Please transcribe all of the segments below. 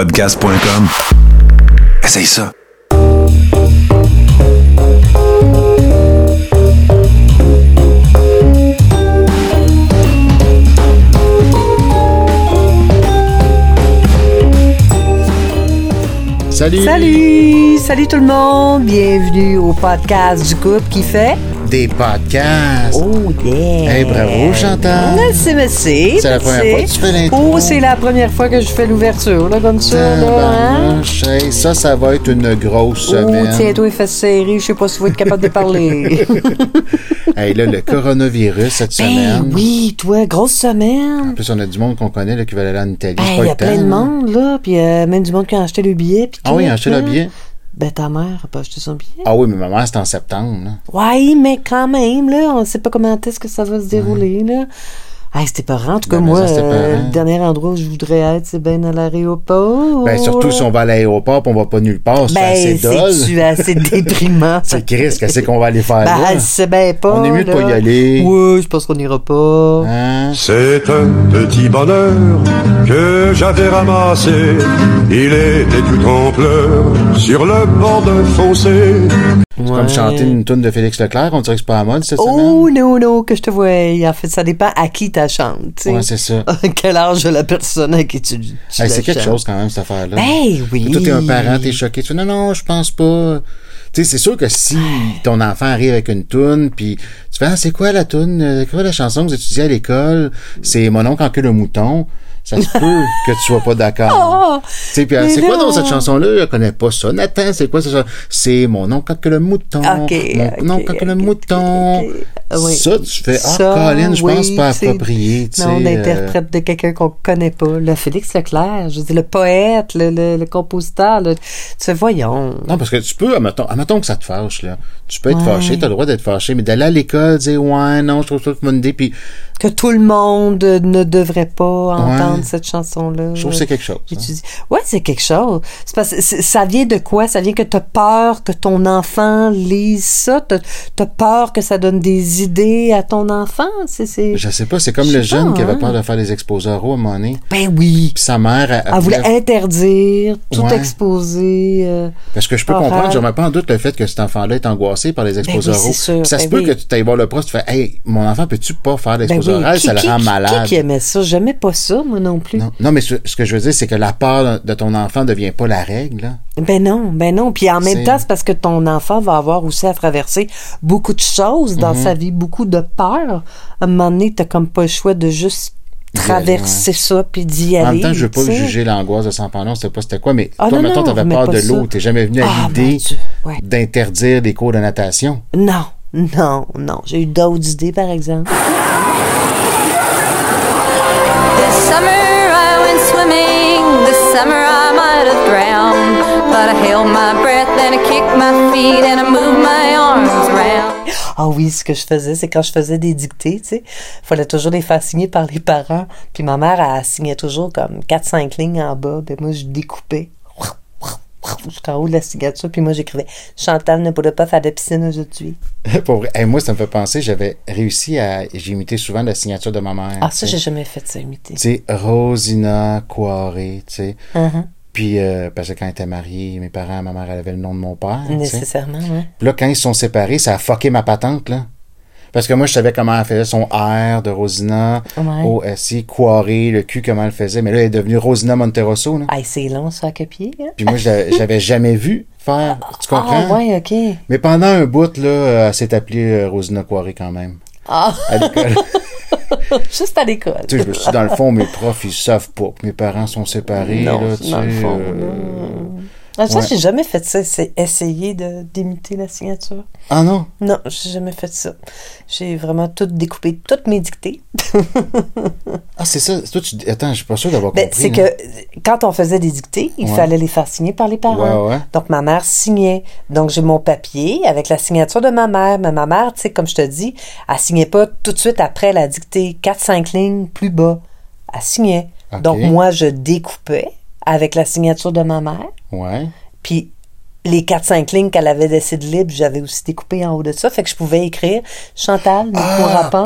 podcast.com. Essaye ça. Salut! Salut! Salut tout le monde! Bienvenue au podcast du couple qui fait. Des podcasts! Oh yeah! Hey, bravo, Chantal. Merci, merci. C'est la première fois que tu fais l'intro. Oh, c'est la première fois que je fais l'ouverture, là, comme ça, là. Hein? Hey, ça, ça va être une grosse Oh, semaine. tiens-toi, il fait serrer. Je sais pas si vous êtes capable de parler. hey, là, le coronavirus cette ben semaine. oui, toi, grosse En semaine. plus, on a du monde qu'on connaît là, qui va aller en Italie. Ben, il y a plein de monde, là. Puis euh, même du monde qui a acheté le billet. puis Ah oui, acheter là. le billet? Ben, ta mère a pas acheté son billet. Ah oui, mais ma mère, c'est en septembre. Là. Ouais, mais quand même, là, on sait pas comment est-ce que ça va se dérouler, là. Hey, c'était pas En tout cas, Ben, moi, ça, c'était euh, le dernier endroit où je voudrais être, c'est bien à l'aéroport. Ben, surtout si on va à l'aéroport on va pas nulle part, c'est Ben, assez dole. c'est-tu assez déprimant? C'est Chris, qu'est-ce qu'on va aller faire Ben, là? c'est bien pas. On est mieux de pas y aller. Oui, je pense qu'on ira pas. Hein? C'est un petit bonheur que j'avais ramassé. Il était tout en pleurs sur le bord d'un fossé. C'est comme chanter une tune de Félix Leclerc, on dirait que c'est pas à mode cette Oh, non, non, que je te vois. En fait, ça dépend à qui tu chantes. semaine. Ouais, c'est ça. Quel âge a la personne à qui tu, tu Hey, c'est quelque chose quand même, cette affaire-là. Ben oui. Toi, t'es un parent, t'es choqué. Tu fais, non, non, je pense pas. Tu sais, c'est sûr que si ton enfant arrive avec une toune, puis tu fais, ah, c'est quoi la toune, euh, c'est quoi la chanson que vous étudiez à l'école? C'est Mon oncle en queue le mouton. Ça se peut que tu sois pas d'accord. Oh, tu sais, c'est quoi non. donc cette chanson-là? Je connais pas ça. Nathan, c'est quoi chanson? C'est Mon oncle queue le mouton. Ok, Mon ok, oncle queue le mouton. oui. Ça, tu fais, ah, Ça, Colin, je pense oui, pas c'est- approprié, tu sais. Non, on euh, interprète de quelqu'un qu'on connaît pas. Le Félix Leclerc, je veux dire, le poète, le, le, le compositeur. là. Tu fais, voyons. Non, parce que tu peux, admettons, admettons que ça te fâche, là. Tu peux être Ouais. fâché, t'as le droit d'être fâché, mais d'aller à l'école, dire, ouais, non, je trouve ça une bonne idée, puis Que tout le monde ne devrait pas entendre Ouais. cette chanson-là. je trouve que c'est quelque chose. Hein. tu dis, ouais, c'est quelque chose. C'est parce que ça vient de quoi? Ça vient que t'as peur que ton enfant lise ça? T'as as peur que ça donne des idées à ton enfant? C'est, c'est... Je sais pas, c'est comme le jeune pas, qui avait hein. peur de faire des exposés oraux à un moment donné. Ben oui. Puis sa mère, elle, Elle voulait voulait- interdire, tout Ouais. exposer. euh, Parce que je peux comprendre, je remets pas en doute le fait que cet enfant-là est angoissé par les exposés Ben oui, oraux. c'est sûr, Puis ça se ben peut que tu t'ailles voir le prof, tu fais, hey, mon enfant, peux-tu pas faire ben Qui- ça le rend qui- malade. Qui, qui aimait ça? J'aimais pas ça, moi non plus. Non, non, mais ce, ce que je veux dire, c'est que la peur de ton enfant devient pas la règle, là. Ben non, ben non. Puis en même temps, c'est parce que ton enfant va avoir aussi à traverser beaucoup de choses dans Mhm. sa vie, beaucoup de peur. À un moment donné, t'as comme pas le choix de juste traverser ça puis d'y aller. En même temps, je veux pas juger l'angoisse de s'en parler, on sait pas c'était quoi, mais Ah, toi, non, non, t'avais peur de ça. l'eau, t'es jamais venu à Ah, l'idée ouais. d'interdire les cours de natation? Non, non, non. J'ai eu d'autres idées, par exemple. Ah oui, ce que je faisais, c'est quand je faisais des dictées, tu sais, fallait toujours les faire signer par les parents. Puis ma mère, elle signait toujours comme 4-5 lignes en bas. Ben moi, je découpais jusqu'en haut de la signature. Puis moi, j'écrivais « Chantal ne pourrait pas faire de piscine aujourd'hui. Pour vrai. Hey, moi, ça me fait penser, j'avais réussi à. J'ai imité souvent la signature de ma mère. » Ah, ça, j'ai jamais fait ça, imiter. Tu sais, Rosina Coiré, tu sais. Mhm. Puis, euh, parce que quand elle était mariée, mes parents, ma mère, elle avait le nom de mon père. Nécessairement, ouais. Puis là, quand ils se sont séparés, ça a fucké ma patente, là. Parce que moi, je savais comment elle faisait son R de Rosina, Ouais. O-S-I, Coiré, le Q, comment elle faisait. Mais là, elle est devenue Rosina Monterosso, là. Ah, c'est long, ça, à copier, hein? Puis moi, je l'avais- j'avais jamais vu faire. Tu comprends? Ah, ouais, OK. Mais pendant un bout, là, elle s'est appelée euh, Rosina Coiré quand même. Ah, À l'école. juste à l'école. tu sais, je me suis dit, dans le fond, mes profs, ils savent pas que mes parents sont séparés, Non, là, tu dans le fond, euh, Ah, ça, ouais. j'ai jamais fait ça. C'est essayer de d'imiter la signature. Ah non? Non, j'ai jamais fait ça. J'ai vraiment tout découpé, toutes mes dictées. Ah, c'est ça. Toi, tu... Attends, je suis pas sûr d'avoir Ben, compris. c'est que quand on faisait des dictées, il Ouais. fallait les faire signer par les parents. Ouais, ouais. Donc, ma mère signait. Donc, j'ai mon papier avec la signature de ma mère. Mais ma mère, tu sais, comme je te dis, elle signait pas tout de suite après la dictée, 4-5 lignes plus bas. Elle signait. Donc, moi, je découpais avec la signature de ma mère. Ouais. Puis les 4-5 lignes qu'elle avait laissées de libre, j'avais aussi découpé en haut de ça. Fait que je pouvais écrire Chantal ne Ah,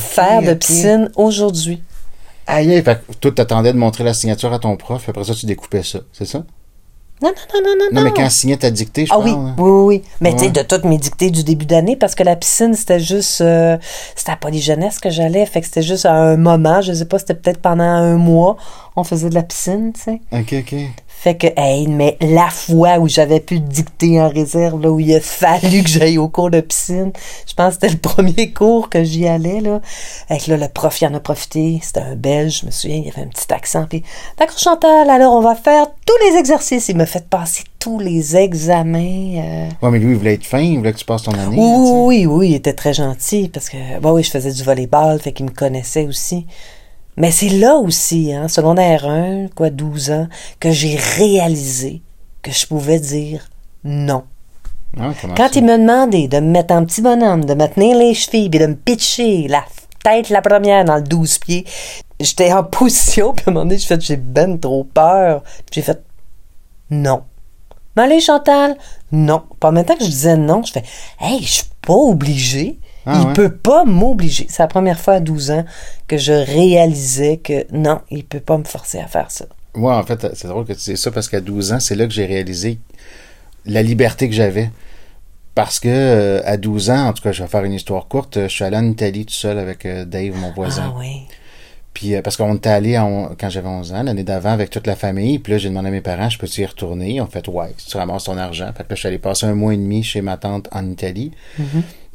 faire de piscine aujourd'hui. Aïe, fait que toi, t'attendais de montrer la signature à ton prof, après ça, tu découpais ça, c'est ça? Non, non, non, non, non. Non, mais quand il signait ta dictée, je Ah parle. oui, hein. oui, oui, oui. Mais tu sais, de toutes mes dictées du début d'année, parce que la piscine, c'était juste... euh, c'était à Polyjeunesse que j'allais, fait que c'était juste à un moment, je sais pas, c'était peut-être pendant un mois, on faisait de la piscine, tu sais. OK, OK. Fait que, hey, mais la fois où j'avais pu dicter en réserve, là, où il a fallu que j'aille au cours de piscine, je pense que c'était le premier cours que j'y allais, là. Que là, le prof, il en a profité. C'était un Belge, je me souviens, il avait un petit accent. Puis, d'accord, Chantal, alors on va faire tous les exercices. Il m'a fait passer tous les examens. euh. Ouais, mais lui, il voulait être fin, il voulait que tu passes ton année. là. Oui, oui, oui, il était très gentil parce que, bah oui, je faisais du volleyball, fait qu'il me connaissait aussi. Mais c'est là aussi, hein, secondaire 1, quoi, 12 ans, que j'ai réalisé que je pouvais dire non. Ah, Quand ça? il m'a demandé de me mettre en petit bonhomme, de me tenir les chevilles, puis de me pitcher la tête la première dans le 12 pieds, j'étais en position, puis à un moment donné, j'ai fait, j'ai ben trop peur. Puis j'ai fait, non. Mais allez, Chantal, non. Puis en même temps que je disais non, je fais, hey, je suis pas obligée. Ah il ouais? peut pas m'obliger. C'est la première fois à 12 ans que je réalisais que non, il peut pas me forcer à faire ça. Ouais, en fait, c'est drôle que tu dises ça parce qu'à 12 ans, c'est là que j'ai réalisé la liberté que j'avais. Parce que euh, à 12 ans, en tout cas, je vais faire une histoire courte, je suis allé en Italie tout seul avec euh, Dave, mon voisin. Ah oui. Puis euh, parce qu'on était allé en- quand j'avais 11 ans, l'année d'avant, avec toute la famille. Puis là, j'ai demandé à mes parents, je peux-tu y retourner? Ils ont fait, ouais, tu ramasses ton argent. Fait que là, je suis allé passer un mois et demi chez ma tante en Italie.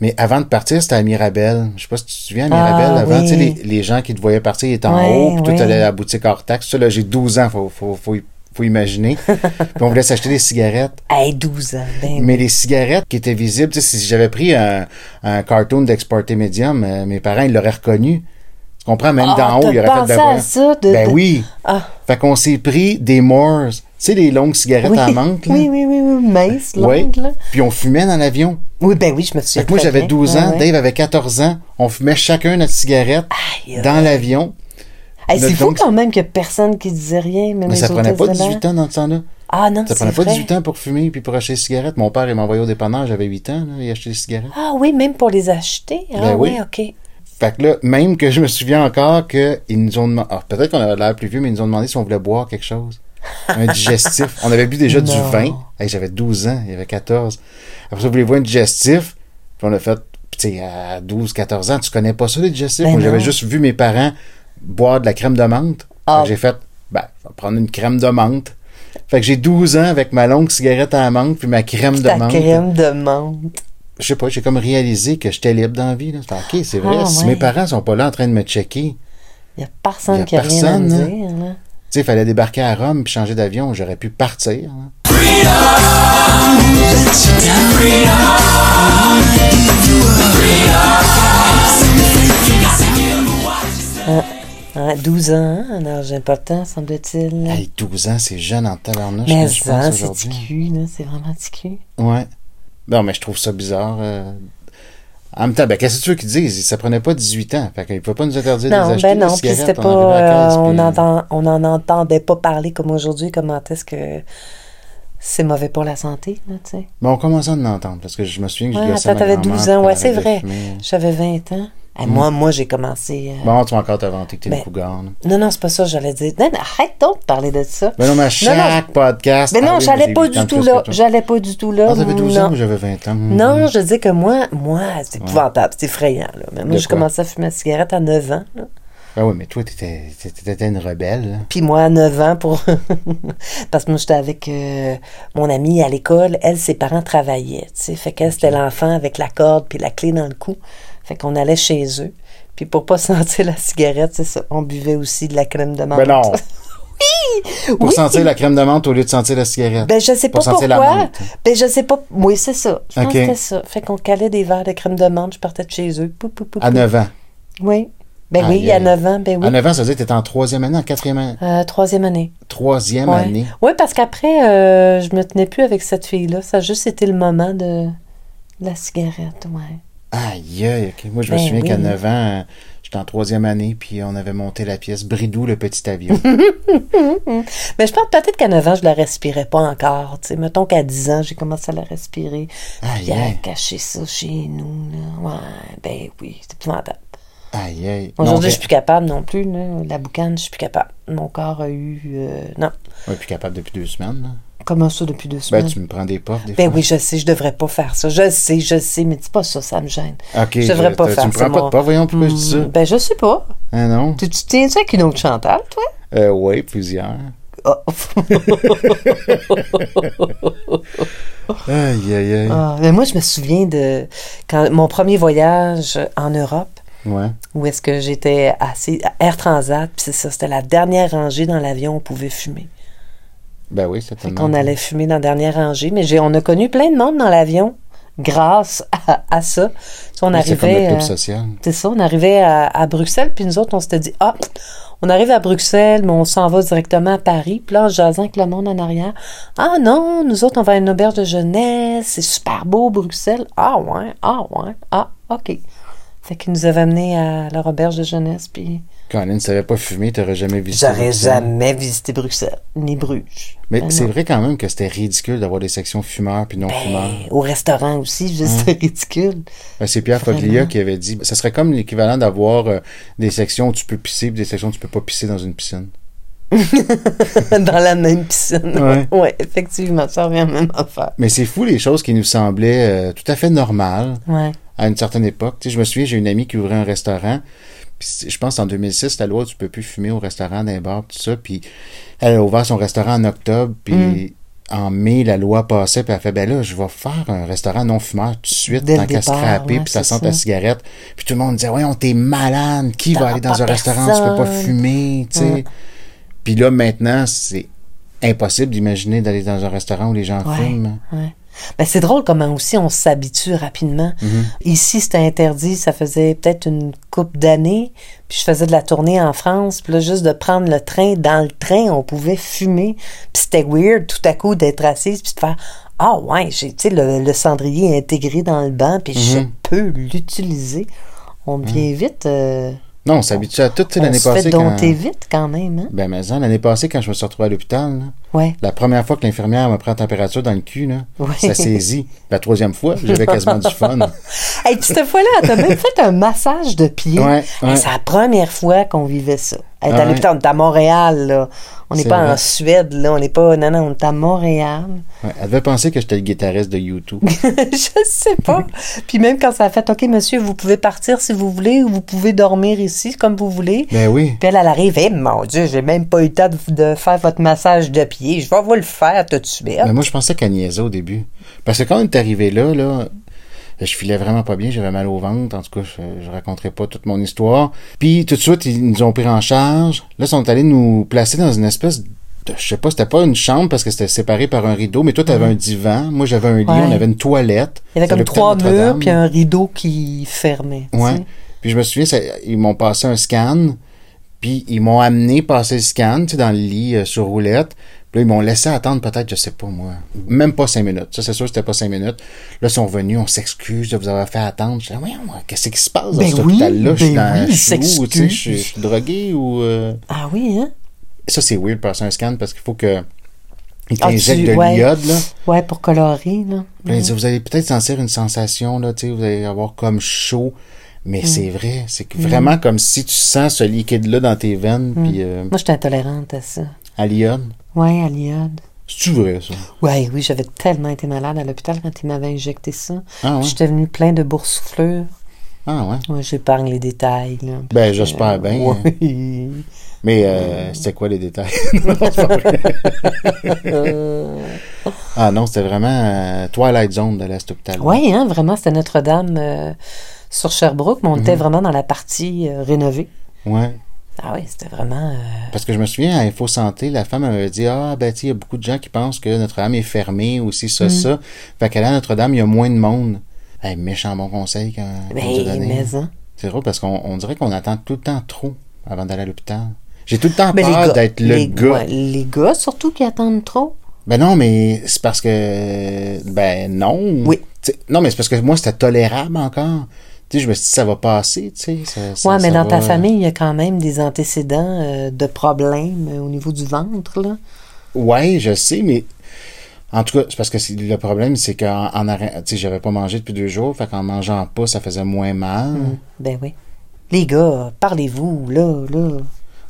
Mais avant de partir, c'était à Mirabel. Je sais pas si tu te souviens, à Mirabel, Ah, avant, oui. tu sais, les, les gens qui te voyaient partir, ils étaient en haut, puis toi, oui. t'allais à la boutique hors taxe. Ça, là, j'ai 12 ans, faut, faut, faut, faut imaginer. puis on voulait s'acheter des cigarettes. Hey, 12 ans. Ben Mais les cigarettes qui étaient visibles, tu sais, si j'avais pris un, un cartoon d'Exporté Medium, euh, mes parents, ils l'auraient reconnu. Tu comprends? Même Ah, d'en haut, t'as ils auraient fait à voyons. ça, de- ben de- oui. Ah. Fait qu'on s'est pris des Moors. Tu sais, les longues cigarettes oui. à menthe, là? oui, oui, oui, oui, mince, Ouais. longue, là. Puis on fumait dans l'avion. Oui, ben oui, je me souviens. Fait que moi, j'avais bien. 12 ans, Ouais, ouais. Dave avait 14 ans. On fumait chacun notre cigarette Aïe, dans l'avion. Hey, c'est fou longue- quand même qu'il n'y a personne qui disait rien. Même Mais ça prenait pas hôtesses de l'air. 18 ans dans ce temps-là. Ah non, Ça prenait pas vrai. 18 ans pour fumer puis pour acheter des cigarettes. Mon père, il m'a envoyé au dépanneur, j'avais 8 ans, là, il achetait des cigarettes. Ah oui, même pour les acheter. Ah Ben oui. oui, OK. Fait que là, même que je me souviens encore qu'ils nous ont demandé, alors peut-être qu'on avait l'air plus vieux, mais ils nous ont demandé si on voulait boire quelque chose. Un digestif. On avait bu déjà du vin. Hey, j'avais 12 ans, il y avait 14. Après ça, voulez-vous un digestif? Puis on a fait, tu sais, à 12, 14 ans, tu connais pas ça, les digestifs? Ben Moi, j'avais juste vu mes parents boire de la crème de menthe. Ah. Que J'ai fait, ben, je vais prendre une crème de menthe. Fait que j'ai 12 ans avec ma longue cigarette à la menthe puis ma crème de Ta menthe. crème de menthe. Je sais pas, j'ai comme réalisé que j'étais libre dans la vie. Là. Fait, ok, c'est vrai. Ah, si ouais. mes parents sont pas là en train de me checker, Il n'y a personne Y a qui a rien à me hein. dire. Tu sais, il fallait débarquer à Rome puis changer d'avion, j'aurais pu partir. hein. Hein, 12 ans, hein, un âge important, semble-t-il. Hey, 12 ans, c'est jeune en tabarnouche, mais je ça, c'est ticu, là. C'est vraiment ticu. Ouais. Non, mais je trouve ça bizarre. euh. En même temps, ben, qu'est-ce que tu veux qu'ils disent? Ça prenait pas 18 ans. Fait qu'ils pouvaient pas nous interdire de les Non, acheter. ben non, puis c'était pas. euh, on puis- entend, on n'en entendait pas parler comme aujourd'hui. Comment est-ce que c'est mauvais pour la santé, là, tu sais. Mais on commençait à en entendre, parce que je me souviens que je Ouais, attends, t'avais grand-mère 12 quand ans, ouais, c'est vrai. J'avais 20 ans. Eh, Moi, moi, j'ai commencé. euh, Bon, tu vas encore t'inventer que t'es Ben, une cougar. là. Non, non, c'est pas ça, j'allais dire. Non, non, arrête donc de parler de ça. Ben non, mais à chaque podcast. Mais ah non, j'allais pas 8 ans du tout là. J'allais pas du tout là. Ah, t'avais 12 non. ans ou j'avais 20 ans? Non, je dis que moi, moi, c'est épouvantable, c'est effrayant. Là. Mais moi, j'ai commencé à fumer la cigarette à 9 ans. là. Ben oui, mais toi, t'étais, t'étais une rebelle. là. Puis moi, à 9 ans, pour... parce que moi, j'étais avec euh, mon amie à l'école. Elle, ses parents travaillaient, tu sais. Fait qu'elle, c'était l'enfant avec la corde puis la clé dans le cou. Fait qu'on allait chez eux. Puis pour pas sentir la cigarette, c'est ça, on buvait aussi de la crème de menthe. Ben non. oui! Pour oui. sentir la crème de menthe au lieu de sentir la cigarette. Ben, je sais pas Pour sentir la pourquoi. menthe. Ben, je sais pas. Oui, c'est ça. Je pense Ok. que c'était ça. Fait qu'on calait des verres de crème de menthe, je partais de chez eux. Pou, pou, pou, À pou. 9 ans. Oui. Ben Aïe, oui, à aïe. 9 ans, ben oui. À 9 ans, ça veut dire que t'étais en troisième année, en quatrième année? Euh, troisième année. Troisième Ouais. année. Oui, parce qu'après, euh, je me tenais plus avec cette fille-là. Ça a juste été le moment de de la cigarette, ouais. Aïe, aïe, ok. Moi, je me Ben souviens oui. qu'à 9 ans, j'étais en troisième année, puis on avait monté la pièce Bridou, le petit avion. Mais je pense peut-être qu'à 9 ans, je la respirais pas encore. Tu sais, mettons qu'à 10 ans, j'ai commencé à la respirer. Aïe, Puis à aïe. cacher ça chez nous, là. Ouais, ben oui, c'est épouvantable. Aïe, aïe. Aujourd'hui, je suis plus capable non plus. Là. La boucane, je suis plus capable. Mon corps a eu. euh, non. Ouais, plus capable depuis deux semaines. là. Comment ça depuis deux Ben, semaines? tu me prends des portes des Ben fois. oui, je sais, je devrais pas faire ça. Je sais, je sais, mais dis pas ça, ça me gêne. Ok, je devrais je- pas tu faire me ça. prends pas de moi. porte, voyons pourquoi je dis ça? Hmm, Ben, je sais pas. Ah non? Tu tu tiens-tu avec une autre Chantal, toi? Euh, oui, plusieurs. Ah. Aïe, aïe, aïe. Ah, ben moi, je me souviens de quand mon premier voyage en Europe, Ouais. où est-ce que j'étais assis à Air Transat, puis c'est ça, c'était la dernière rangée dans l'avion, on pouvait fumer. Ben oui, Fait certainement. qu'on allait fumer dans la dernière rangée, mais j'ai, on a connu plein de monde dans l'avion grâce à, à ça. On C'est le arrivait, club euh, social. c'est ça, on arrivait à, à Bruxelles, puis nous autres, on s'était dit, ah, on arrive à Bruxelles, mais on s'en va directement à Paris. Puis là, en jasant avec le monde en arrière, ah non, nous autres, on va à une auberge de jeunesse, c'est super beau, Bruxelles. Ah ouais, ah ouais, ah, OK. Fait qu'ils nous avaient amenés à leur auberge de jeunesse, puis Colin, ne savais pas fumer, t'aurais jamais visité. j'aurais Bruxelles. jamais visité Bruxelles, ni Bruges. Mais Ben c'est non. vrai quand même que c'était ridicule d'avoir des sections fumeurs puis non fumeurs. Ben, au restaurant aussi, juste c'était ridicule. Ben, c'est Pierre Vraiment. Foglia qui avait dit ça serait comme l'équivalent d'avoir euh, des sections où tu peux pisser puis des sections où tu peux pas pisser dans une piscine. dans la même piscine. Ouais. Ouais, effectivement, ça revient à la même affaire. Mais c'est fou les choses qui nous semblaient euh, tout à fait normales Ouais. À une certaine époque. Tu sais, je me souviens, j'ai une amie qui ouvrait un restaurant. Puis je pense en 2006, la loi, tu peux plus fumer au restaurant, dans les bars, tout ça. Puis elle a ouvert son restaurant en octobre. Puis Mm. en mai, la loi passait. Puis elle a fait, ben là, je vais faire un restaurant non fumeur tout de suite, Dès tant qu'à scraper, ouais, puis ça sent la cigarette. Puis tout le monde disait, ouais, on t'es malade. Qui va aller dans un restaurant, tu peux pas personne. fumer, tu sais. Puis là, maintenant, c'est impossible d'imaginer d'aller dans un restaurant où les gens Ouais. fument. Ouais. Ben, c'est drôle comment aussi on s'habitue rapidement. Mhm. Ici, c'était interdit, ça faisait peut-être une couple d'années. Puis je faisais de la tournée en France. Puis là, juste de prendre le train, dans le train, on pouvait fumer. Puis c'était weird tout à coup d'être assise puis de faire Ah ouais, j'ai, tu sais, le, le cendrier intégré dans le banc, puis je Mhm. peux l'utiliser. On devient vite. euh, Non, on s'habitue à tout, tu sais, on l'année se fait passée. Quand... dompter vite quand même. Hein? Ben, mais ça, l'année passée, quand je me suis retrouvé à l'hôpital, Ouais. la première fois que l'infirmière m'a pris la température dans le cul, là, Ouais. ça saisit. La troisième fois, j'avais quasiment du fun. Et puis cette fois-là, elle t'a même fait un massage de pied. Ouais. C'est la première fois qu'on vivait ça. Elle est Ah à l'hôpital, on est à Montréal, là. On n'est pas vrai. en Suède, là. On n'est pas. Non, non, on est à Montréal. Ouais, elle devait penser que j'étais le guitariste de YouTube. je sais pas. Puis même quand ça a fait, OK, monsieur, vous pouvez partir si vous voulez ou vous pouvez dormir ici comme vous voulez. ben oui. Puis elle, elle arrive, Eh, mon Dieu, j'ai même pas eu le temps de, de faire votre massage de pied. Je vais vous le faire tout de suite. Mais moi, je pensais qu'elle niaisait au début. Parce que quand on est arrivé là, là, je filais vraiment pas bien, j'avais mal au ventre. En tout cas, je, je raconterai pas toute mon histoire. Puis tout de suite, ils nous ont pris en charge. Là, ils sont allés nous placer dans une espèce de, je sais pas, c'était pas une chambre parce que c'était séparé par un rideau, mais toi, t'avais un divan. Moi, j'avais un lit, Ouais. on avait une toilette. Il y avait comme trois murs puis un rideau qui fermait. tu Ouais. sais. Puis je me souviens, ça- ils m'ont passé un scan, puis ils m'ont amené passer le scan, tu sais, dans le lit euh, sur roulette. Puis là, ils m'ont laissé attendre peut-être, je sais pas moi, même pas cinq minutes. Ça, c'est sûr, c'était pas cinq minutes. Là, ils sont venus, on s'excuse de vous avoir fait attendre. Je dis, moi, qu'est-ce qui se passe dans Ben cet oui, hôpital-là? je suis ben dans oui, je suis où, tu sais, je suis- je suis drogué ou... euh, Ah oui, hein? Ça, c'est weird, passer un scan, parce qu'il faut que... Ils Ah, t'injectent tu- de ouais. l'iode, là. Ouais, pour colorer, là. Puis il dit, vous allez peut-être sentir une sensation, là, tu sais, vous allez avoir comme chaud. Mais Mm. c'est vrai, c'est que vraiment comme si tu sens ce liquide-là dans tes veines, Mm. puis euh, Moi, j'étais intolérante à ça. à l'iode. Ouais, à l'iode. C'est-tu vrai, ça? Ouais, oui, j'avais tellement été malade à l'hôpital quand ils m'avaient injecté ça. Ah ouais? J'étais venue plein de boursouflures. Ah ouais? Ouais, j'épargne les détails, là. Ben, j'espère bien. hein. Oui. Mais euh, c'était quoi les détails? Non, c'est pas vrai. ah non, c'était vraiment euh, Twilight Zone de cet hôpital. Ouais, hein, vraiment, c'était Notre-Dame euh, sur Sherbrooke, mais on Mhm. était vraiment dans la partie rénovée. Ouais. Ah oui, c'était vraiment... euh, Parce que je me souviens, à Info Santé, la femme m'avait dit Ah, ben, il y a beaucoup de gens qui pensent que Notre-Dame est fermée aussi, Mm. ça, ça. Fait qu'à la Notre-Dame, il y a moins de monde. Hey, méchant bon conseil a Ben, hein. C'est drôle parce qu'on on dirait qu'on attend tout le temps trop avant d'aller à l'hôpital. J'ai tout le temps peur d'être le les, gars. ouais, les gars, surtout, qui attendent trop. Ben non, mais c'est parce que. Ben non. Oui. T'sais, non, mais c'est parce que moi, c'était tolérable encore. Sais, je me suis dit, ça va passer, tu sais. ça- ça- ouais, mais dans ta famille, il y a quand même des antécédents euh, de problèmes euh, au niveau du ventre, là. Ouais, je sais, mais. En tout cas, c'est parce que c'est- le problème, c'est qu'en en arrêt- tu sais, j'avais pas mangé depuis deux jours, fait qu'en mangeant pas, ça faisait moins mal. Ben oui. Les gars, parlez-vous, là, là.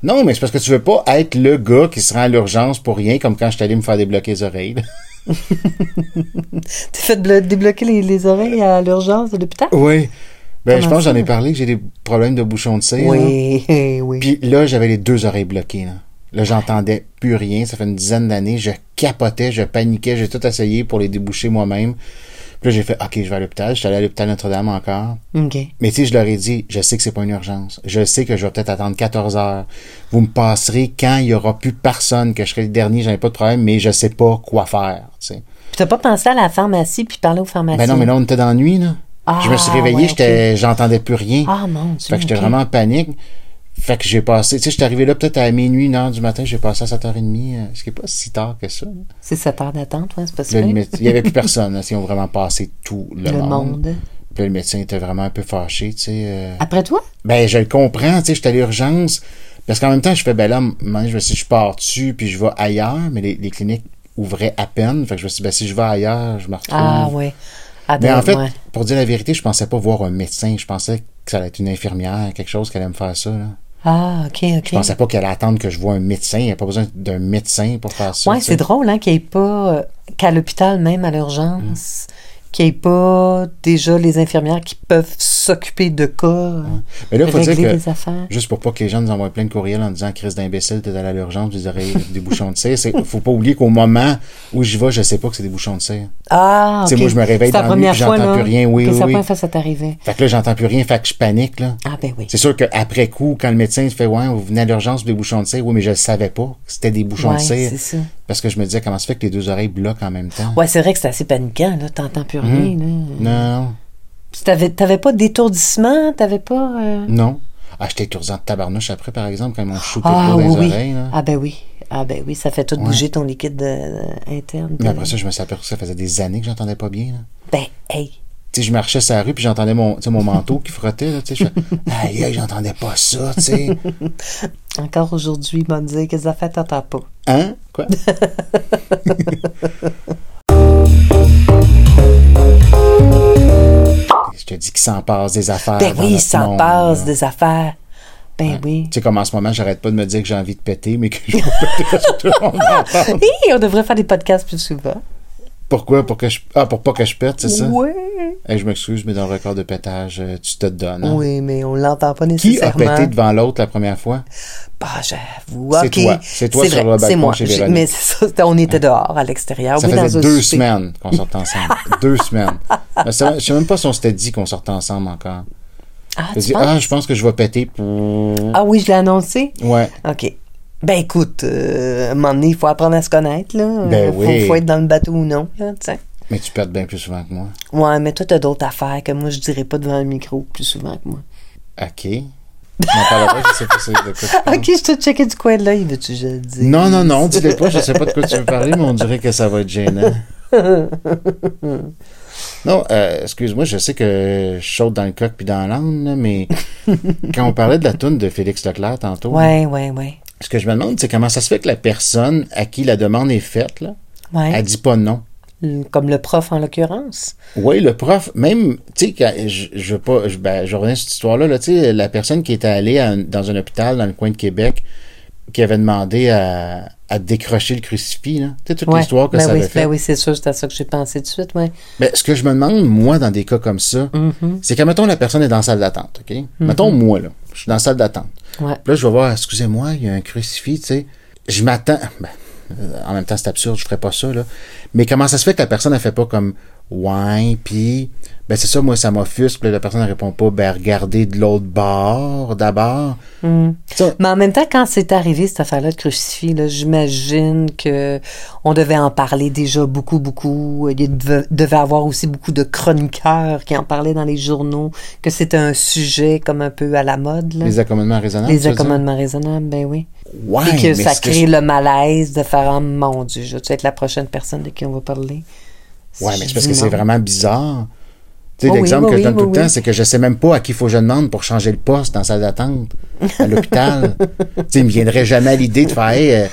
Non, mais c'est parce que tu veux pas être le gars qui se rend à l'urgence pour rien, comme quand je suis allé me faire débloquer les oreilles. T'es fait blo- débloquer les, les oreilles à l'urgence de l'hôpital? oui. Ben, je pense que j'en ai parlé que j'ai des problèmes de bouchon de cire. là. Oui, oui. Puis là, j'avais les deux oreilles bloquées. Là, là j'entendais plus rien. Ça fait une dizaine d'années. Je capotais, je paniquais. J'ai tout essayé pour les déboucher moi-même. Puis là, j'ai fait, OK, je vais à l'hôpital. Je suis allé à l'hôpital Notre-Dame encore. OK. Mais tu sais, je leur ai dit, je sais que c'est pas une urgence. Je sais que je vais peut-être attendre 14 heures. Vous me passerez quand il y aura plus personne, que je serai le dernier, j'en ai pas de problème, mais je sais pas quoi faire. tu sais. Puis t'as pas pensé à la pharmacie puis parler au pharmacien? Ben non, mais là, on était dans la nuit, là. Ah, je me suis réveillé, ouais, j'étais, j'entendais plus rien. Ah, mon Dieu. Fait que j'étais vraiment en panique. Fait que j'ai passé, tu sais, j'étais arrivé là peut-être à minuit, une heure du matin, j'ai passé à 7h30, euh, ce qui est pas si tard que ça. C'est 7 heures d'attente, ouais, c'est ça. le il y avait plus personne, là, ils ont vraiment passé tout le, Le monde. monde. Puis là, le médecin était vraiment un peu fâché, tu sais. euh. Après toi? Ben, je le comprends, tu sais, j'étais à l'urgence. Parce qu'en même temps, je fais, ben là, moi, je me suis dit, je pars dessus, puis je vais ailleurs, mais les, les cliniques ouvraient à peine. Fait que je me suis dit, ben, si je vais ailleurs, je me retrouve. Ah, ouais. Ah, Mais en fait, ouais. pour dire la vérité, je pensais pas voir un médecin. Je pensais que ça allait être une infirmière, quelque chose qui allait me faire ça, là. Ah, OK, OK. Je pensais pas qu'elle allait attendre que je vois un médecin. Il n'y a pas besoin d'un médecin pour faire ça. Sais. c'est drôle, hein, qu'il n'y ait pas, euh, qu'à l'hôpital, même à l'urgence, qu'il n'y ait pas déjà les infirmières qui peuvent s'occuper de cas, Mais là, il faut dire régler que, des affaires. juste pour pas que les gens nous envoient plein de courriels en disant crise d'imbécile, t'es allé à l'urgence, vous aurez des bouchons de cire. C'est- Faut pas oublier qu'au moment où j'y vais, je sais pas que c'est des bouchons de cire. Ah, Tu sais, OK. moi, je me réveille dans la nuit, j'entends plus rien. Oui, oui, c'est la première fois que ça t'arrivait. Fait que là, j'entends plus rien, fait que je panique, là. Ah, ben oui. C'est sûr qu'après coup, quand le médecin fait Ouais, vous venez à l'urgence des bouchons de cire, oui, mais je le savais pas que c'était des bouchons Ouais, de cire. c'est ça. Parce que je me disais, comment ça fait que les deux oreilles bloquent en même temps? Ouais, c'est vrai que c'est assez paniquant, là. T'entends plus rien, là. Non, Puis t'avais, t'avais pas d'étourdissement, t'avais pas. euh, non. Ah, j'étais étourdissant de tabarnouche après, par exemple, quand ils m'ont shooté Ah, trop oui, dans les oui. oreilles. Là. Ah, ben oui. Ah, ben oui, ça fait tout Ouais. bouger ton liquide euh, interne. Mais après ça, je me suis aperçu que ça faisait des années que j'entendais pas bien. Là. Ben, hey. Tu sais, je marchais sur la rue, puis j'entendais mon, tu mon manteau qui frottait. Là, tu sais, je fais, aïe, aïe, j'entendais pas ça, tu sais. Encore aujourd'hui, il m'a dit que ça fait t'entends pas. Hein? Quoi? je te dis qu'il s'en passe des affaires. Ben oui, notre ça en monde, passe là. des affaires. Ben oui. Tu sais, comme en ce moment, j'arrête pas de me dire que j'ai envie de péter, mais que je vais péter tout le monde en parle. Hi, on devrait faire des podcasts plus souvent. Pourquoi? Pour que je... Ah, pour pas que je pète, c'est ça? Hey, je m'excuse, mais dans le record de pétage, euh, tu te donnes. hein? Oui, mais on l'entend pas Qui a nécessairement. pété devant l'autre la première fois? Bah, j'avoue. C'est ok. toi. C'est toi sur vrai, le balcon C'est moi. chez Véronique. Mais c'est ça. On était dehors, à l'extérieur. Ça oui, faisait deux semaines qu'on sortait ensemble. deux semaines. Mais ça- je sais même pas si on s'était dit qu'on sortait ensemble encore. Ah, tu dit, penses? ah, je pense que je vais péter. Ah oui, je l'ai annoncé? Ouais. OK. Ben écoute, euh, à un moment donné, il faut apprendre à se connaître, là. Ben Euh, faut, oui. faut être dans le bateau ou non, là, tu sais. Mais tu pètes bien plus souvent que moi. Ouais, mais toi, t'as d'autres affaires que moi, je dirais pas devant un micro plus souvent que moi. OK. Tu je sais pas de quoi tu. OK, je te checké du coin de l'œil, veux-tu que je le dise? Non, non, non, dis-le pas, je sais pas de quoi tu veux parler, mais on dirait que ça va être gênant. Non, euh, excuse-moi, je sais que je saute dans le coq puis dans l'âne, mais quand on parlait de la toune de Félix Leclerc tantôt, Ouais, ouais, ouais. Ce que je me demande, c'est comment ça se fait que la personne à qui la demande est faite, là, Ouais. elle dit pas non. Comme le prof, en l'occurrence. Oui, le prof, même, tu sais, je, je veux pas, je, ben, je reviens sur cette histoire-là, là, tu sais, la personne qui était allée à dans un hôpital dans le coin de Québec, qui avait demandé à, à décrocher le crucifix, là. Tu sais, toute Ouais. l'histoire que ben ça oui, avait fait. Ben oui, c'est sûr, c'est à ça que j'ai pensé tout de suite, ouais. Ben, ce que je me demande, moi, dans des cas comme ça, Mm-hmm. c'est que, mettons, la personne est dans la salle d'attente, OK? Mettons, moi, là, je suis dans la salle d'attente. Ouais. Là, je vais voir, excusez-moi, il y a un crucifix, tu sais. Je m'attends. Ben, euh, en même temps, c'est absurde, je ferais pas ça, là. Mais comment ça se fait que la personne, elle fait pas comme Ouais, puis. Ben, c'est ça, moi, ça m'offusque. La personne, elle répond pas, ben, regardez de l'autre bord, d'abord. Ça, Mais en même temps, quand c'est arrivé, cette affaire-là de crucifix, là, j'imagine que on devait en parler déjà beaucoup, beaucoup. Il devait, devait avoir aussi beaucoup de chroniqueurs qui en parlaient dans les journaux, que c'était un sujet comme un peu à la mode, là. les accommodements raisonnables. Les accommodements raisonnables, ben oui. Ouais, Et que mais ça que crée le malaise de faire, oh mon Dieu, je vais être la prochaine personne de qui on va parler. Ouais, mais c'est parce que c'est vraiment bizarre. Tu sais, Oh l'exemple oui, que je oui, donne tout le temps, c'est que je sais même pas à qui faut que je demande pour changer le poste dans la salle d'attente à l'hôpital. tu sais, il me viendrait jamais l'idée de faire, hey, euh,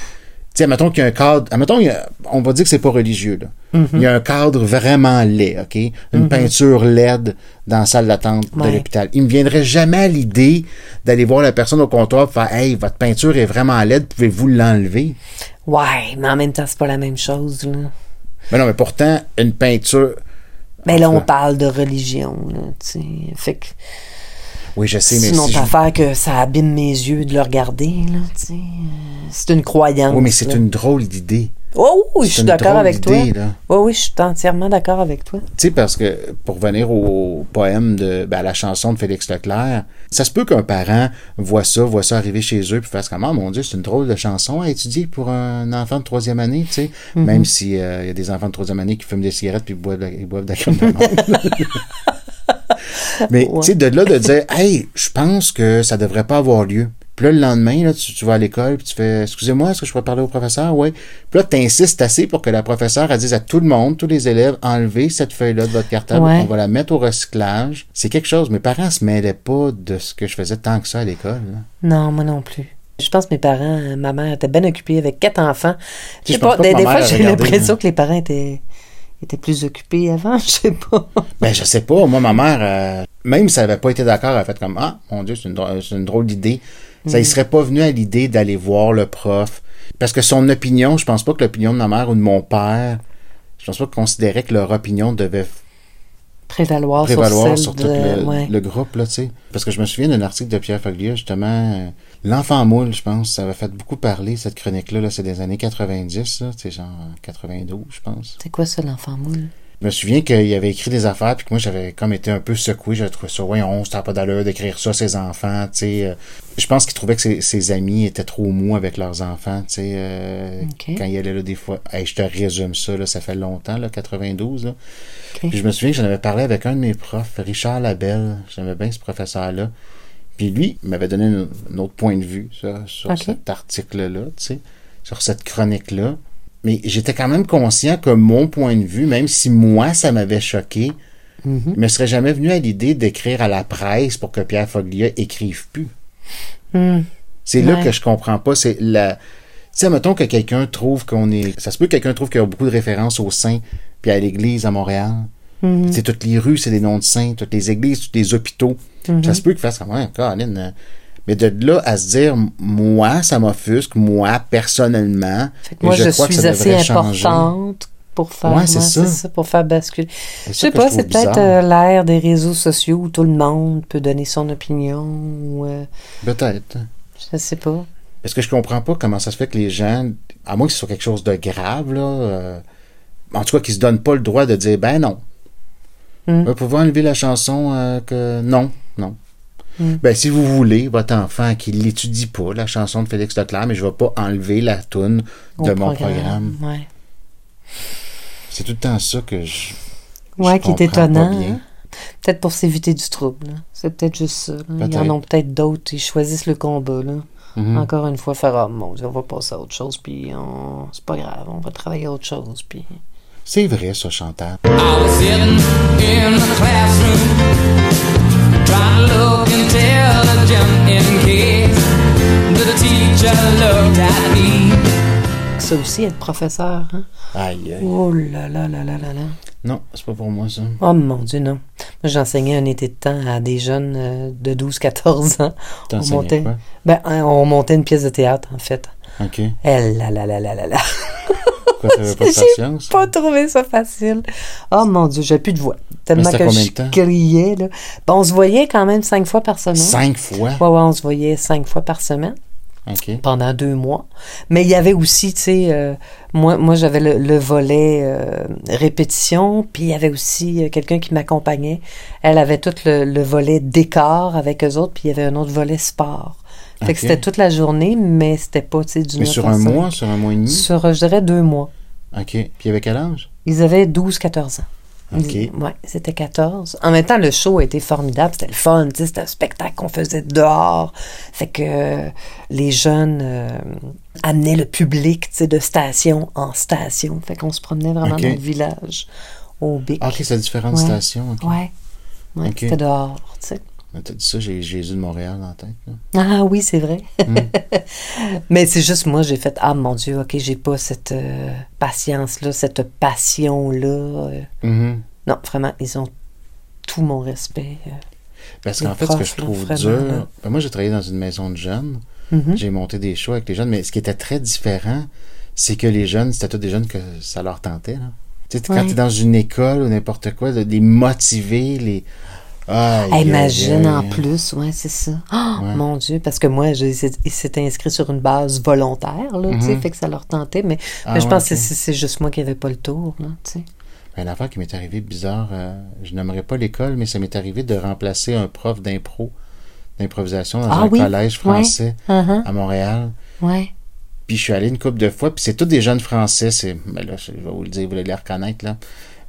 sais, mettons qu'il y a un cadre, admettons, il y a- on va dire que c'est pas religieux, là. Mm-hmm. Il y a un cadre vraiment laid, OK? Une peinture laide dans la salle d'attente de l'hôpital. Il me viendrait jamais l'idée d'aller voir la personne au comptoir et faire, hey, votre peinture est vraiment laide, pouvez-vous l'enlever? Ouais, mais en même temps, c'est pas la même chose, là. Mais non, mais pourtant, une peinture, Mais là, on parle de religion, là, tu sais. Fait que oui, je sais, mais sinon, si je- t'as affaire que ça abîme mes yeux de le regarder, là, tu sais. C'est une croyance. oui, mais c'est là. une drôle d'idée. Oh, oui, je suis d'accord avec toi. là. Oui, oui, je suis entièrement d'accord avec toi. Tu sais, parce que pour venir au poème de ben, à la chanson de Félix Leclerc, ça se peut qu'un parent voit ça, voit ça arriver chez eux, puis fasse comme Ah, mon Dieu, c'est une drôle de chanson à étudier pour un enfant de troisième année, tu sais. Mhm. Même si euh, y a des enfants de troisième année qui fument des cigarettes puis boivent de, boivent de la crème de Mais tu sais, de là de dire Hey, je pense que ça devrait pas avoir lieu. Puis là, le lendemain, là, tu, tu vas à l'école, puis tu fais Excusez-moi, est-ce que je pourrais parler au professeur? Oui. Puis là, tu insistes assez pour que la professeure elle dise à tout le monde, tous les élèves, enlevez cette feuille-là de votre cartable, Ouais. on va la mettre au recyclage. C'est quelque chose. Mes parents se mêlaient pas de ce que je faisais tant que ça à l'école. Non, moi non plus. Je pense que mes parents, ma mère était bien occupée avec quatre enfants. Je sais pas, pas des, des fois, j'ai l'impression que les parents étaient, étaient plus occupés avant, je sais pas. Ben, je sais pas. Moi, ma mère, euh, même si elle avait pas été d'accord, elle a fait comme Ah, mon Dieu, c'est une, drôle- c'est une drôle d'idée. Ça Mm. y serait pas venu à l'idée d'aller voir le prof. Parce que son opinion, je pense pas que l'opinion de ma mère ou de mon père, je pense pas qu'ils considéraient que leur opinion devait Prévaloir, prévaloir sur tout le, ouais. le groupe, là, tu sais. Parce que je me souviens d'un article de Pierre Foglia, justement, euh, L'enfant moule, je pense, ça avait fait beaucoup parler, cette chronique-là, là, c'est des années 90, là, c'est genre 92, je pense. C'est quoi ça, l'enfant moule? Je me souviens qu'il avait écrit des affaires, puis que moi, j'avais comme été un peu secoué, j'avais trouvé ça, ouais, on, ça pas d'allure d'écrire ça à ses enfants, tu sais. euh. Je pense qu'il trouvait que ses, ses amis étaient trop mous avec leurs enfants, tu sais, euh, Ok. quand il allait là des fois. Hey, je te résume ça, là, ça fait longtemps, là, 92, là. Ok. Puis je me souviens que j'en avais parlé avec un de mes profs, Richard Labelle. J'aimais bien ce professeur-là. Puis lui, il m'avait donné un, un autre point de vue ça, sur cet article-là, sur cette chronique-là. Mais j'étais quand même conscient que mon point de vue, même si moi, ça m'avait choqué, il me serait jamais venu à l'idée d'écrire à la presse pour que Pierre Foglia écrive plus. Hmm. C'est là que je comprends pas. C'est la. Tu sais, mettons que quelqu'un trouve qu'on est. Ça se peut que quelqu'un trouve qu'il y a beaucoup de références aux saints, puis à l'église à Montréal. Mhm. C'est toutes les rues, c'est des noms de saints, toutes les églises, tous les hôpitaux. Mhm. Ça se peut qu'il fasse comme, ouais, Caroline, euh, Mais de là à se dire, moi, ça m'offusque, moi, personnellement. Fait que moi, je, crois que suis ça assez changer. importante pour faire, Ouais, c'est ça. pour faire basculer. Je sais pas, c'est peut-être euh, l'ère des réseaux sociaux où tout le monde peut donner son opinion. Ou, euh, Peut-être. je sais pas. Parce que je comprends pas comment ça se fait que les gens, à moins que ce soit quelque chose de grave, là, euh, en tout cas, qu'ils se donnent pas le droit de dire, ben non. Mm. Vous pouvez enlever la chanson euh, que non, non. Mm. Ben, si vous voulez, votre enfant qui l'étudie pas, la chanson de Félix Leclerc, mais je vais pas enlever la toune de Au mon programme. Ouais, C'est tout le temps ça que je. ouais je qui est étonnant. hein. Peut-être pour s'éviter du trouble. C'est peut-être juste ça. là. Ils en Peut-être. ont peut-être d'autres. Ils choisissent le combat. Là. Mhm. Encore une fois, faire Ah, mon Dieu, on va passer à autre chose. Puis on... c'est pas grave, on va travailler à autre chose. Puis C'est vrai, ça, Chantal. I was sitting in the classroom, trying to look intelligent in case the teacher looked at me. ça aussi, être professeur. Hein? Aïe, aïe. Oh là là là là là là. Non, c'est pas pour moi, ça. Oh mon Dieu, non. Moi, j'enseignais un été de temps à des jeunes euh, de 12-14 ans. On T'enseignais montait, quoi? ben, hein, on montait une pièce de théâtre, en fait. OK. Eh là là là là là là. T'avais pas de J'ai patience? pas trouvé ça facile. Oh mon Dieu, j'ai plus de voix. Tellement que je criais. Là. On se voyait quand même cinq fois par semaine. Cinq fois? Ouais, ouais, on se voyait cinq fois par semaine pendant deux mois. Mais il y avait aussi, tu sais, euh, moi, moi j'avais le, le volet euh, répétition, puis il y avait aussi euh, quelqu'un qui m'accompagnait. Elle avait tout le, le volet décor avec eux autres, puis il y avait un autre volet sport. Fait que c'était toute la journée, mais c'était pas, tu sais, du Mais 9 sur un 5. mois, sur un mois et demi? Sur, je dirais, deux mois. OK. Puis il y avait quel âge? Ils avaient 12-14 ans. OK. Ouais, c'était 14. En même temps, le show a été formidable. C'était le fun. tu sais, C'était un spectacle qu'on faisait dehors. Fait que euh, les jeunes euh, amenaient le public tu sais, de station en station. Fait qu'on se promenait vraiment dans le village, au Bic. Ah, OK, c'est différentes Ouais. stations. OK. Ouais. Ouais, OK. c'était dehors, tu sais. T'as dit ça, j'ai Jésus de Montréal la tête. là. Ah oui, c'est vrai. Mm. Mais c'est juste moi, j'ai fait Ah mon Dieu, ok, j'ai pas cette euh, patience-là, cette passion-là. euh. Mhm. Non, vraiment, ils ont tout mon respect. euh. Parce qu'en fait, ce que je là, trouve vraiment, dur, ben, moi j'ai travaillé dans une maison de jeunes, Mhm. j'ai monté des shows avec les jeunes, mais ce qui était très différent, c'est que les jeunes, c'était tous des jeunes que ça leur tentait. Là. Tu sais, quand Ouais. tu es dans une école ou n'importe quoi, de les motiver, les. Imagine en plus, ouais, c'est ça. Oh, Ouais. Mon Dieu, parce que moi, je- ils s'étaient inscrits sur une base volontaire, là, tu sais, Mhm. fait que ça leur tentait, mais, Ah mais je ouais, pense que c'est- juste moi qui n'avais pas le tour, là, tu sais. Une affaire qui m'est arrivée bizarre, euh, je n'aimerais pas l'école, mais ça m'est arrivé de remplacer un prof d'impro, d'improvisation dans Ah un oui? collège français Uh-huh. à Montréal. Ouais. Puis je suis allé une couple de fois, puis c'est tous des jeunes français, c'est ben là, je vais vous le dire, vous allez les reconnaître là.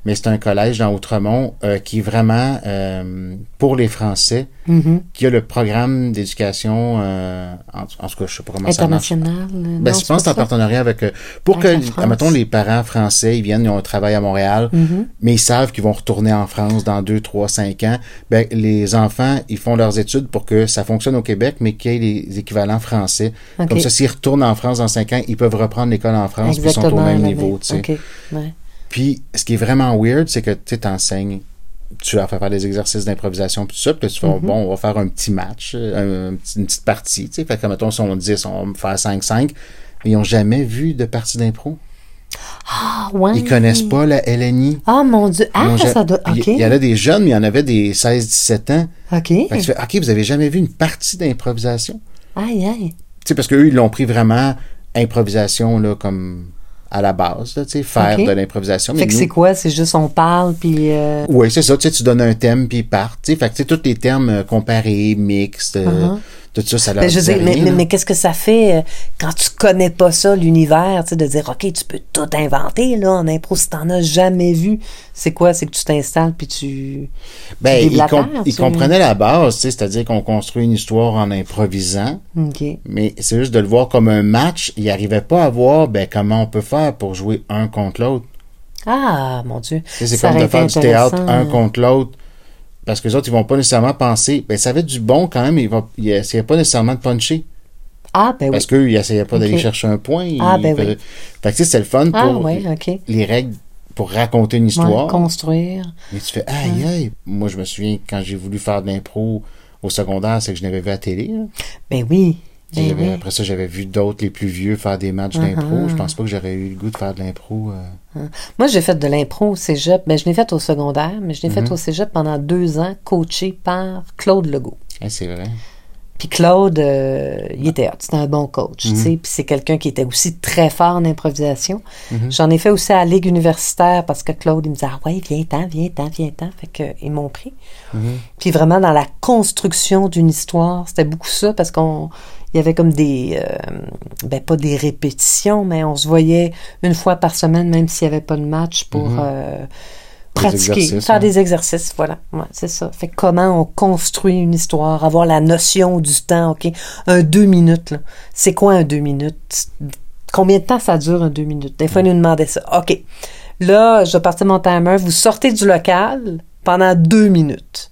Mais c'est un collège dans Outremont euh, qui est vraiment euh, pour les Français, Mhm. qui a le programme d'éducation euh, en, en tout cas, je sais pas comment ça marche. International. euh, Ben, je pense que c'est en partenariat avec euh, pour Avec que admettons les parents français ils viennent ils ont un travail à Montréal Mhm. mais ils savent qu'ils vont retourner en France dans deux trois cinq ans ben les enfants ils font leurs études pour que ça fonctionne au Québec mais qu'il y ait les équivalents français Ok. comme ça s'ils retournent en France dans cinq ans ils peuvent reprendre l'école en France puis ils sont au Exactement, même niveau tu sais OK, ouais. Puis ce qui est vraiment weird c'est que tu t'enseignes tu leur fais faire des exercices d'improvisation puis tout ça puis tu fais Mhm. bon on va faire un petit match euh, un, une petite partie tu sais fait que mettons si on 10 on va faire 5 5 mais ils ont jamais vu de partie d'impro Ah, ouais. ils connaissent pas la LNI Ah, mon Dieu. Ah, ja- ça doit. OK. Il y en a des jeunes, mais il y en avait des 16-17 ans. OK. Fait que tu fais, OK, vous avez jamais vu une partie d'improvisation? Aïe, aïe. Tu sais, parce qu'eux, ils l'ont pris vraiment improvisation, là, comme à la base, là, tu sais, faire de l'improvisation. Fait que c'est quoi? C'est juste on parle, puis. euh, Oui, c'est ça, tu sais, tu donnes un thème, puis ils partent, tu sais. Fait que, tu sais, tous les termes euh, comparés, mixtes, euh, Uh-huh. Tout ça, ça leur je mais, mais, qu'est-ce que ça fait euh, quand tu connais pas ça, l'univers, tu sais, de dire, OK, tu peux tout inventer, là, en impro, si t'en as jamais vu. C'est quoi? C'est que tu t'installes, puis tu. Ben, tu ils, déblatères, com- tu- comprenaient la base, tu sais, c'est-à-dire qu'on construit une histoire en improvisant. OK. Mais c'est juste de le voir comme un match. Ils n'arrivaient pas à voir ben, comment on peut faire pour jouer un contre l'autre. Ah, mon Dieu. C'est comme de faire du théâtre un contre l'autre. Parce que les autres, ils vont pas nécessairement penser. Ben, ça va être du bon quand même, ils vont, ils pas nécessairement de puncher. Ah, ben oui. Parce qu'eux, ils essayaient pas d'aller chercher un point. Ah, ben oui. Fait que tu sais, c'est le fun Ah, pour oui, les règles pour raconter une Ouais, histoire. construire. mais tu fais, aïe, aïe. Moi, je me souviens, quand j'ai voulu faire de l'impro au secondaire, c'est que je n'avais vu à la télé. là. Ben oui. Oui. Après ça, j'avais vu d'autres, les plus vieux, faire des matchs Uh-huh. d'impro. Je pense pas que j'aurais eu le goût de faire de l'impro. euh. Moi, j'ai fait de l'impro au cégep. Ben, je l'ai fait au secondaire, mais je l'ai Mm-hmm. fait au cégep pendant deux ans, coaché par Claude Legault. Eh, c'est vrai. Puis Claude, euh, il était hot, c'était un bon coach, tu sais. Puis c'est quelqu'un qui était aussi très fort en improvisation. J'en ai fait aussi à la Ligue universitaire parce que Claude, il me disait, ah ouais, viens-t'en, viens-t'en, viens-t'en. Fait que, ils m'ont pris. Puis vraiment, dans la construction d'une histoire, c'était beaucoup ça parce qu'on, il y avait comme des, euh, ben pas des répétitions, mais on se voyait une fois par semaine, même s'il n'y avait pas de match pour euh, pratiquer, faire hein. des exercices, voilà. Ouais, c'est ça. Fait comment on construit une histoire, avoir la notion du temps, OK? Un deux minutes, là. C'est quoi un deux minutes? Combien de temps ça dure un deux minutes? Des fois, ils nous demandaient ça. OK. Là, je partais mon timer. Vous sortez du local pendant deux minutes.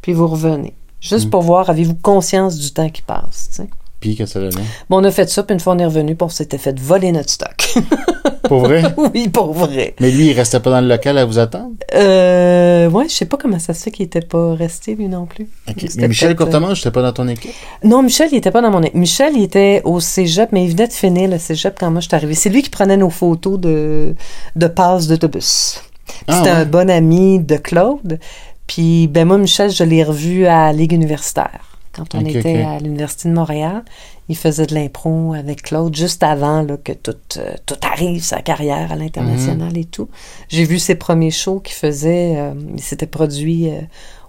Puis vous revenez. Juste pour voir, avez-vous conscience du temps qui passe, Puis, que ça donnait. Bon, on a fait ça, puis une fois on est revenu, puis on s'était fait voler notre stock. Pour vrai? oui, pour vrai. Mais lui, il restait pas dans le local à vous attendre? Euh, ouais, je sais pas comment ça se fait qu'il était pas resté, lui non plus. Ok. C'était Mais Michel peut-être, euh, Courtemanche, j'étais pas dans ton équipe? Non, Michel, il était pas dans mon équipe. Michel, il était au cégep, mais il venait de finir le cégep quand moi je suis arrivée. C'est lui qui prenait nos photos de, de passe d'autobus. Ah, C'était ouais. un bon ami de Claude. Puis, ben moi, Michel, je l'ai revu à la Ligue universitaire. Quand on était à l'Université de Montréal, il faisait de l'impro avec Claude juste avant là, que tout, euh, tout arrive, sa carrière à l'international et tout. J'ai vu ses premiers shows qu'il faisait. euh, il s'était produit euh,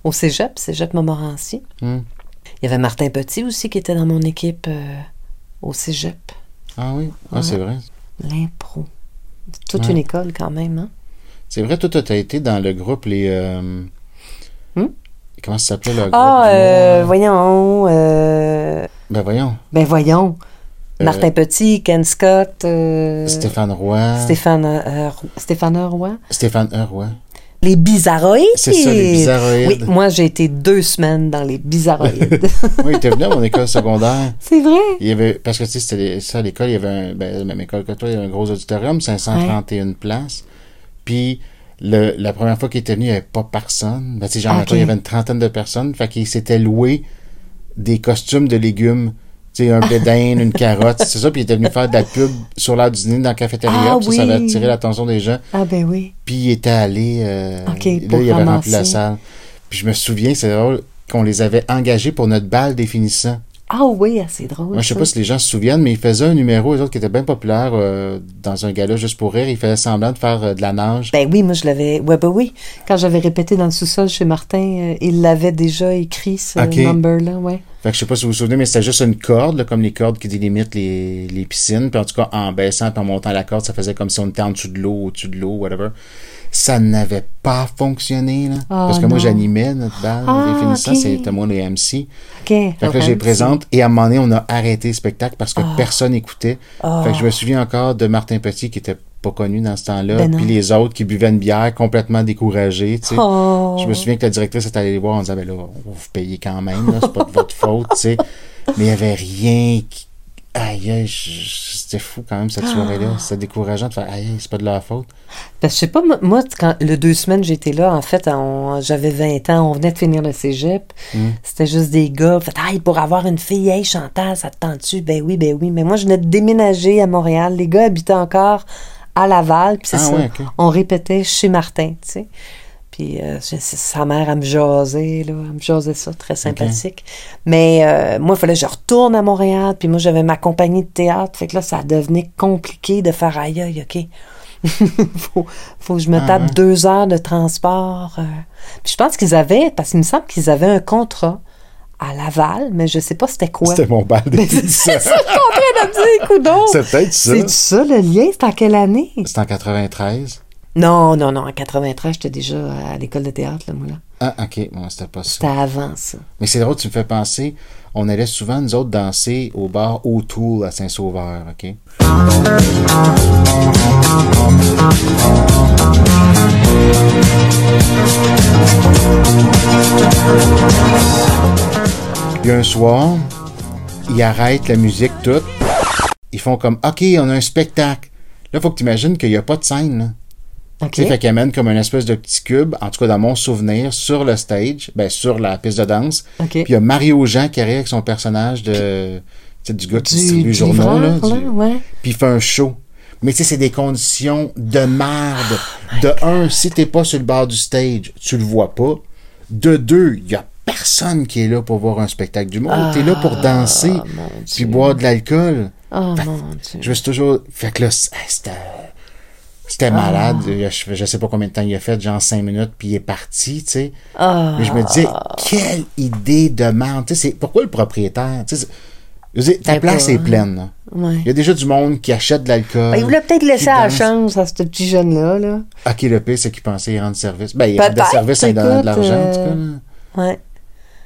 au cégep, cégep Montmorency. Hmm. Il y avait Martin Petit aussi qui était dans mon équipe au cégep. Ah oui? Ah, Ouais. c'est vrai. L'impro. Toute Ouais. une école quand même, hein? C'est vrai, toi, t'as été dans le groupe, les... Hmm? Comment ça s'appelait, le groupe? Ah, euh, voyons. euh, Ben voyons. ben voyons. Euh, Martin Petit, Ken Scott, euh, Stéphane Roy. Stéphane, euh, Stéphane Roy. Stéphane Heure, ouais. Les bizarroïdes. C'est ça, les bizarroïdes. Oui, moi, j'ai été deux semaines dans les bizarroïdes. oui, il était venu à mon école secondaire. c'est vrai? Il y avait, parce que tu sais, c'était ça, à l'école, il y avait un, ben, la même école que toi, il y avait un gros auditorium, 531 places. Puis, le, la première fois qu'il était venu, il n'y avait pas personne. Ben, genre, Ok. mettons, il y avait une trentaine de personnes. Fait qu'il s'était loué des costumes de légumes. Tu sais, un blé d'Inde, une carotte, c'est ça. Puis il était venu faire de la pub sur l'heure du dîner dans la cafétéria. Ah puis ça, ça avait attiré l'attention des gens. Ah, ben oui. Puis il était allé. euh, Ok, là, il avait rempli la salle. Puis je me souviens, c'est drôle, qu'on les avait engagés pour notre bal définissant. Ah oui, ah, c'est drôle. Moi, je sais ça. pas si les gens se souviennent, mais il faisait un numéro, eux autres, qui était bien populaire euh, dans un gala juste pour rire. Il faisait semblant de faire euh, de la nage. Ben oui, moi je l'avais. Ouais, ben oui. Quand j'avais répété dans le sous-sol chez Martin, euh, il l'avait déjà écrit ce number-là, ouais. Fait que je sais pas si vous vous souvenez, mais c'était juste une corde, là, comme les cordes qui délimitent les, les piscines. Puis en tout cas, en baissant puis en montant la corde, ça faisait comme si on était en dessous de l'eau, au-dessus de l'eau, whatever. Ça n'avait pas fonctionné, là. Ah, parce que moi, j'animais notre bal Ah, définissant, ok. c'était moi les MC. OK. Fait que là, j'ai présente et à un moment donné, on a arrêté le spectacle parce que personne n'écoutait. Ah. Fait que je me souviens encore de Martin Petit qui était pas connu dans ce temps-là, Ben puis les autres qui buvaient une bière complètement découragés, tu sais. Oh. Je me souviens que la directrice est allée les voir, on disait, ben là, on va vous payer quand même, c'est pas de votre faute, tu sais. Mais il y avait rien qui... Aïe, aïe, c'était fou quand même cette soirée-là. Ah. C'était décourageant de faire, aïe, aïe, c'est pas de leur faute. Que je sais pas, moi- quand le deux semaines j'étais là, en fait, j'avais 20 ans, on venait de finir le cégep. C'était juste des gars. Fait, hey, pour avoir une fille, hey, Chantal, ça te tente-tu? Ben oui, ben oui. Mais moi, je venais de déménager à Montréal. Les gars habitaient encore à Laval. Puis c'est Ah ça. ouais, ok. On répétait chez Martin, tu sais. Puis euh, c'est- sa mère, elle me jasait, là. Elle me jasait ça, très sympathique. Mais euh, moi, il fallait que je retourne à Montréal. Puis moi, j'avais ma compagnie de théâtre. Fait que là, ça devenait compliqué de faire aïe, OK? faut, faut que je me Ah tape ouais. deux heures de transport. euh. Puis je pense qu'ils avaient, parce qu'il me semble qu'ils avaient un contrat à Laval, mais je sais pas c'était quoi. C'était mon bal Mais c'est définissant. ça, je suis en train de me dire, coudonc. C'est peut-être ça. C'est ça le lien? C'est en quelle année? C'était en 93. Non, non, non. En 93, j'étais déjà à l'école de théâtre, là, moi, là. Ah, ok, bon, c'était pas ça. C'était avant, ça. Mais c'est drôle, tu me fais penser, on allait souvent, nous autres, danser au bar O'Toole à Saint-Sauveur, OK? Puis un soir, ils arrêtent la musique toute. Ils font comme, OK, on a un spectacle. Là, faut que tu imagines qu'il n'y a pas de scène, là. OK. Tu sais, fait qu'il amène comme un espèce de petit cube, en tout cas dans mon souvenir, sur le stage, ben sur la piste de danse. OK. Puis il y a Mario Jean qui arrive avec son personnage de, tu sais, du gars qui distribue les du journaux, là. du- là, ouais. Puis il fait un show. Mais tu sais, c'est des conditions de merde. Oh de un, si t'es pas sur le bord du stage, tu le vois pas. De deux, il y a personne qui est là pour voir un spectacle du monde. T'es là pour danser, Ah, mon puis boire de l'alcool. Oh, mon Dieu. Je me suis toujours. Fait que là, c- hey, c'était. C'était malade. Je, je sais pas combien de temps il a fait, genre cinq minutes, puis il est parti, tu sais. Ah. Mais je me disais, quelle idée de merde. Tu sais, c'est- pourquoi le propriétaire? Tu sais, ta place pas, est pleine. Ouais. Il y a déjà du monde qui achète de l'alcool. Ben, il voulait peut-être laisser la chance à ce petit jeune-là, là. Ok, le pire, c'est qu'il pensait y rendre service. Ben, il rendait service en donnant de l'argent, en tout euh, cas. là. Ouais.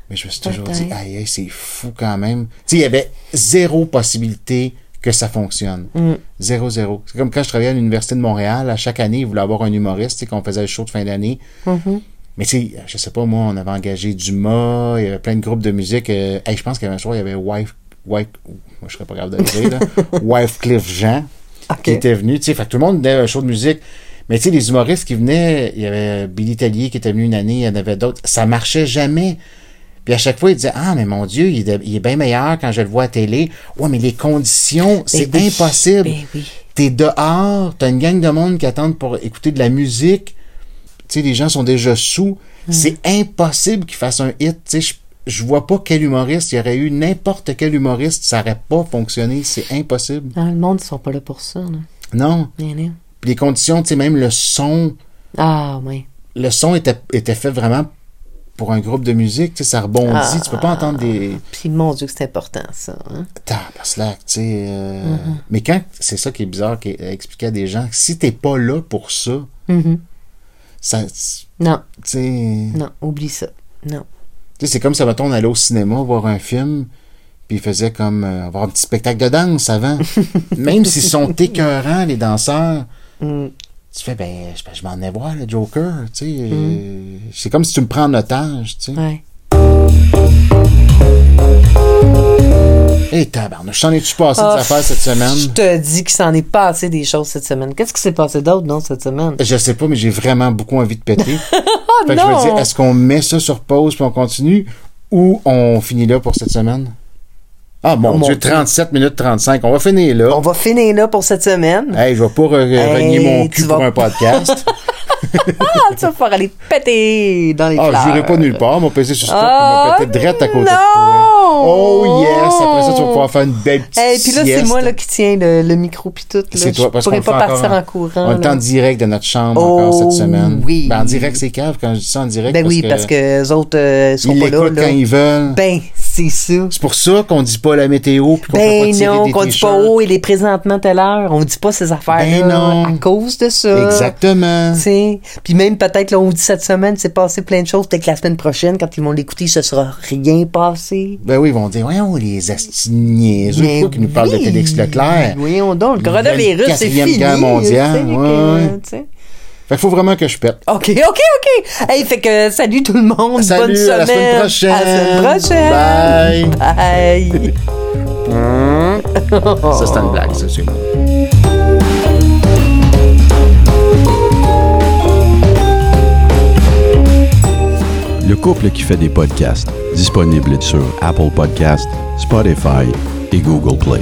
Mais je me suis toujours dit, aïe, aïe, c'est fou quand même. Tu sais, il y avait zéro possibilité que ça fonctionne. Mm. Zéro, zéro. C'est comme quand je travaillais à l'Université de Montréal, à chaque année, ils voulaient avoir un humoriste, qu'on faisait le show de fin d'année. Mm-hmm. Mais tu sais, je sais pas, moi, on avait engagé Dumas, il y avait plein de groupes de musique. euh, hey, je pense qu'il y avait un soir, il y avait Wife, Wife, moi, je serais pas capable de le dire, là. Wycliffe Jean, qui était venu, tu sais, fait que tout le monde venait à un show de musique. Mais tu sais, les humoristes qui venaient, il y avait Billy Tellier qui était venu une année, il y en avait d'autres, ça marchait jamais. Puis à chaque fois, il disait Ah, mais mon Dieu, il est, il est bien meilleur quand je le vois à télé. Ouais, mais les conditions, c'est Ben oui, impossible. ben oui. T'es dehors, t'as une gang de monde qui attendent pour écouter de la musique. Tu sais, les gens sont déjà sous. Mm. C'est impossible qu'ils fassent un hit. Tu sais, je, je vois pas quel humoriste. Il y aurait eu n'importe quel humoriste, ça aurait pas fonctionné. C'est impossible. Dans le monde, ils sont pas là pour ça, là. Non. Rien, rien. Puis les conditions, tu sais, même le son, Ah, oui. le son était, était fait vraiment pour un groupe de musique. Tu sais, ça rebondit. Ah. Tu peux pas entendre des. Puis, mon Dieu, que c'est important, ça. Hein? Tabarnak, tu sais. euh, Mm-hmm. Mais quand, c'est ça qui est bizarre qui expliquer à des gens, si t'es pas là pour ça, Mhm. ça, tu Non, sais. non, oublie ça. Non. Tu sais, c'est comme ça, mettons, on allait au cinéma voir un film, puis ils faisaient comme euh, avoir un petit spectacle de danse avant. Même s'ils sont écœurants, les danseurs, Mm. Tu fais, ben, je, je m'en ai voir le Joker, tu sais. euh, c'est comme si tu me prends en otage, tu sais. Ouais. Hé, tabarnouche, t'en es-tu passé Ah, des affaires cette semaine? Je te dis qu'il s'en est passé des choses cette semaine. Qu'est-ce qui s'est passé d'autre, non, cette semaine? Je sais pas, mais j'ai vraiment beaucoup envie de péter. Oh fait que je me dis, est-ce qu'on met ça sur pause puis on continue ou on finit là pour cette semaine? Ah, mon Oh, mon Dieu, Dieu. 37 minutes 35. On va finir là. On va finir là pour cette semaine. Hey, je vais pas re- Hey, renier mon cul vas- pour un podcast. Ah, tu vas pouvoir aller péter dans les Ah, fleurs. je n'irai pas nulle part. Mon PC sur stop, Ah, il m'a pété direct à côté de non! toi. Oh yes! Après ça, tu vas pouvoir faire une belle petite Et puis là, c'est moi là, qui tiens le, le micro puis tout. là. C'est toi, Je parce pourrais qu'on pas partir en courant. On est en direct de notre chambre Oh, encore cette semaine. oui. Ben, en direct, c'est cave quand je dis ça en direct. Ben oui, parce que les autres euh, sont ils pas là. quand ils veulent. Ben, c'est ça. C'est pour ça qu'on dit pas la météo puis qu'on Ben pas non, qu'on dit pas oh, il est présentement telle heure. On dit pas ces affaires-là Ben non. à cause de ça. Exactement. Tu sais. Puis même peut-être, là, on dit cette semaine, c'est passé plein de choses. Peut-être que la semaine prochaine, quand ils vont l'écouter, ce sera rien passé. Ben oui, ils vont dire, voyons, les astiniaiseux, Mais pourquoi qu'ils nous parlent de oui. Félix Leclerc? Voyons donc, le coronavirus, c'est 24e fini. guerre mondiale, ouais, ouais. Fait qu'il faut vraiment que je pète. OK, OK, OK. Hey, fait que salut tout le monde. Salut, Bonne à semaine. la semaine prochaine. À la semaine prochaine. Bye. Bye. Ça, c'est une blague, ça, c'est. Le couple qui fait des podcasts, disponible sur Apple Podcasts, Spotify et Google Play.